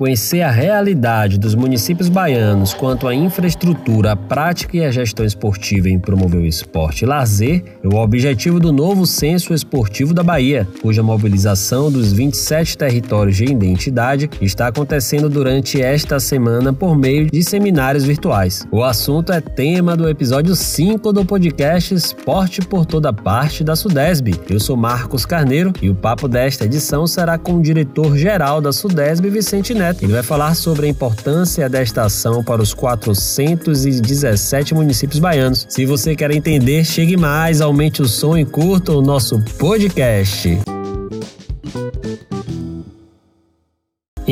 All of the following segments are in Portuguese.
Conhecer a realidade dos municípios baianos quanto à infraestrutura, a prática e a gestão esportiva em promover o esporte e lazer é o objetivo do novo Censo Esportivo da Bahia, cuja mobilização dos 27 territórios de identidade está acontecendo durante esta semana por meio de seminários virtuais. O assunto é tema do episódio 5 do podcast Esporte por Toda Parte da Sudesb. Eu sou Marcos Carneiro e o papo desta edição será com o diretor-geral da Sudesb, Vicente Neto. Ele vai falar sobre a importância desta ação para os 417 municípios baianos. Se você quer entender, chegue mais, aumente o som e curta o nosso podcast.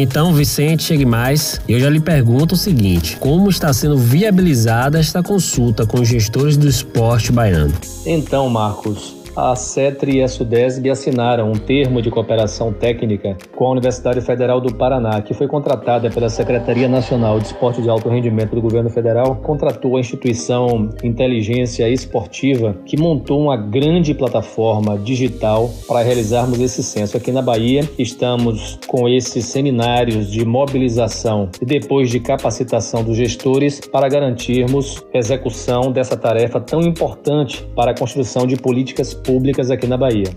Então, Vicente, chegue mais. Eu já lhe pergunto o seguinte: como está sendo viabilizada esta consulta com os gestores do esporte baiano? Então, Marcos, a CETRI e a SUDESB assinaram um termo de cooperação técnica com a Universidade Federal do Paraná, que foi contratada pela Secretaria Nacional de Esporte de Alto Rendimento do Governo Federal, contratou a instituição Inteligência Esportiva, que montou uma grande plataforma digital para realizarmos esse censo. Aqui na Bahia, estamos com esses seminários de mobilização e depois de capacitação dos gestores para garantirmos execução dessa tarefa tão importante para a construção de políticas públicas aqui na Bahia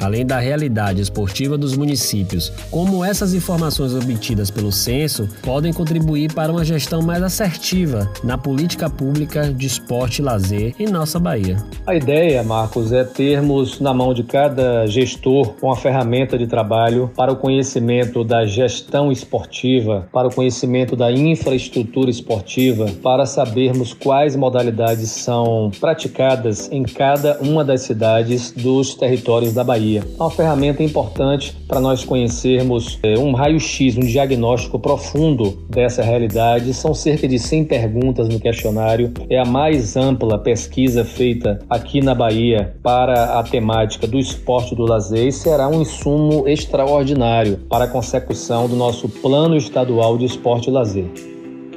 além da realidade esportiva dos municípios, como essas informações obtidas pelo censo podem contribuir para uma gestão mais assertiva na política pública de esporte e lazer em nossa Bahia. A ideia, Marcos, é termos na mão de cada gestor uma ferramenta de trabalho para o conhecimento da gestão esportiva, para o conhecimento da infraestrutura esportiva, para sabermos quais modalidades são praticadas em cada uma das cidades dos territórios da Bahia. Bahia. É uma ferramenta importante para nós conhecermos é, um raio-x, um diagnóstico profundo dessa realidade. São cerca de 100 perguntas no questionário. É a mais ampla pesquisa feita aqui na Bahia para a temática do esporte do lazer e será um insumo extraordinário para a consecução do nosso plano estadual de esporte e lazer.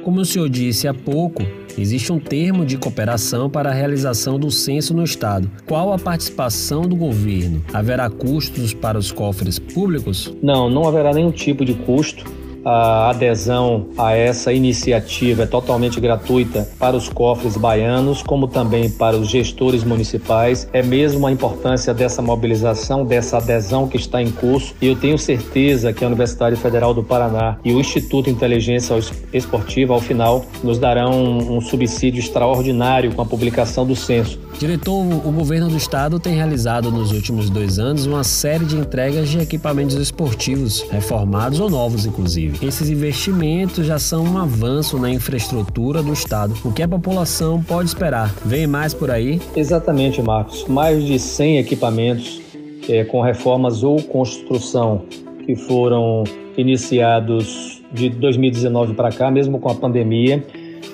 Como o senhor disse há pouco, existe um termo de cooperação para a realização do censo no Estado. Qual a participação do governo? Haverá custos para os cofres públicos? Não, não haverá nenhum tipo de custo a adesão a essa iniciativa é totalmente gratuita para os cofres baianos, como também para os gestores municipais. É mesmo a importância dessa mobilização, dessa adesão que está em curso. E eu tenho certeza que a Universidade Federal do Paraná e o Instituto Inteligência Esportiva, ao final, nos darão um subsídio extraordinário com a publicação do censo. Diretor, o governo do estado tem realizado nos últimos dois anos uma série de entregas de equipamentos esportivos, reformados ou novos, inclusive. Esses investimentos já são um avanço na infraestrutura do Estado. O que a população pode esperar? Vem mais por aí? Exatamente, Marcos. Mais de 100 equipamentos é, com reformas ou construção que foram iniciados de 2019 para cá, mesmo com a pandemia.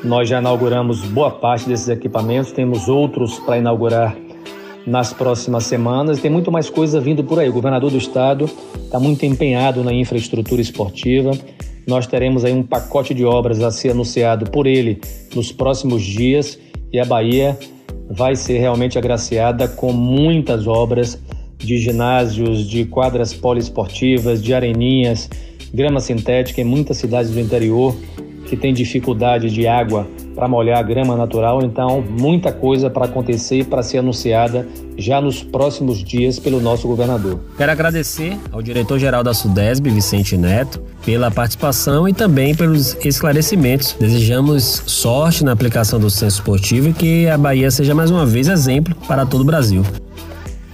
Nós já inauguramos boa parte desses equipamentos, temos outros para inaugurar nas próximas semanas. Tem muito mais coisa vindo por aí. O governador do estado está muito empenhado na infraestrutura esportiva. Nós teremos aí um pacote de obras a ser anunciado por ele nos próximos dias e a Bahia vai ser realmente agraciada com muitas obras de ginásios, de quadras poliesportivas, de areninhas, grama sintética em muitas cidades do interior que têm dificuldade de água para molhar a grama natural, então muita coisa para acontecer e para ser anunciada já nos próximos dias pelo nosso governador. Quero agradecer ao diretor-geral da Sudesb, Vicente Neto, pela participação e também pelos esclarecimentos. Desejamos sorte na aplicação do censo esportivo e que a Bahia seja mais uma vez exemplo para todo o Brasil.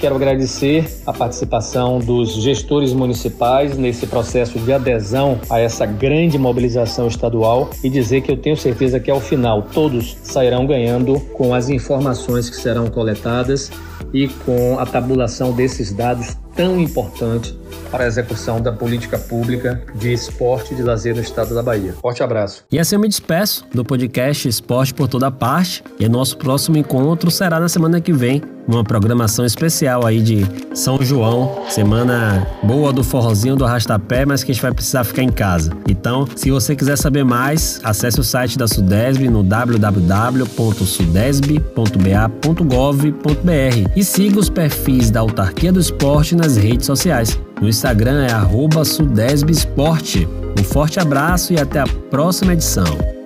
Quero agradecer a participação dos gestores municipais nesse processo de adesão a essa grande mobilização estadual e dizer que eu tenho certeza que ao final todos sairão ganhando com as informações que serão coletadas e com a tabulação desses dados tão importantes para a execução da política pública de esporte e de lazer no estado da Bahia. Forte abraço. E assim eu me despeço do podcast Esporte por Toda Parte e nosso próximo encontro será na semana que vem, uma programação especial aí de São João, semana boa do forrozinho do arrastapé, mas que a gente vai precisar ficar em casa. Então, se você quiser saber mais, acesse o site da Sudesb no www.sudesb.ba.gov.br e siga os perfis da Autarquia do Esporte nas redes sociais. No Instagram é arroba Sudesb Esporte. Um forte abraço e até a próxima edição.